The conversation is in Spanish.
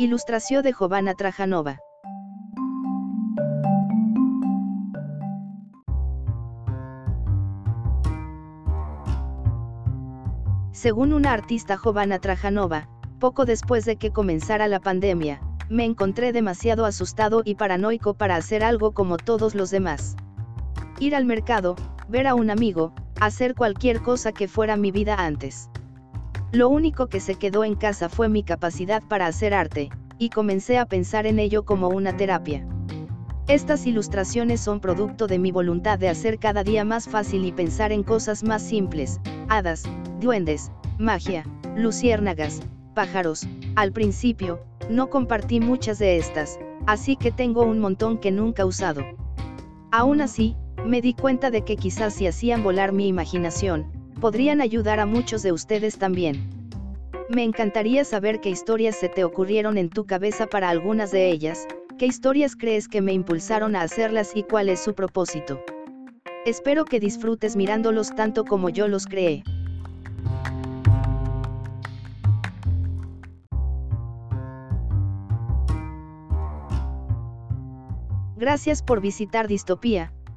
Il·lustració de Jovana Trajanova. Según una artista Jovana Trajanova, poco después de que comenzara la pandemia, me encontré demasiado asustado y paranoico para hacer algo como todos los demás. Ir al mercado, ver a un amigo, hacer cualquier cosa que fuera mi vida antes. Lo único que se quedó en casa fue mi capacidad para hacer arte, y comencé a pensar en ello como una terapia. Estas ilustraciones son producto de mi voluntad de hacer cada día más fácil y pensar en cosas más simples, hadas, duendes, magia, luciérnagas, pájaros. Al principio, no compartí muchas de estas, así que tengo un montón que nunca he usado. Aún así, me di cuenta de que quizás si hacían volar mi imaginación, podrían ayudar a muchos de ustedes también. Me encantaría saber qué historias se te ocurrieron en tu cabeza para algunas de ellas, qué historias crees que me impulsaron a hacerlas y cuál es su propósito. Espero que disfrutes mirándolos tanto como yo los creé. Gracias por visitar Distopía,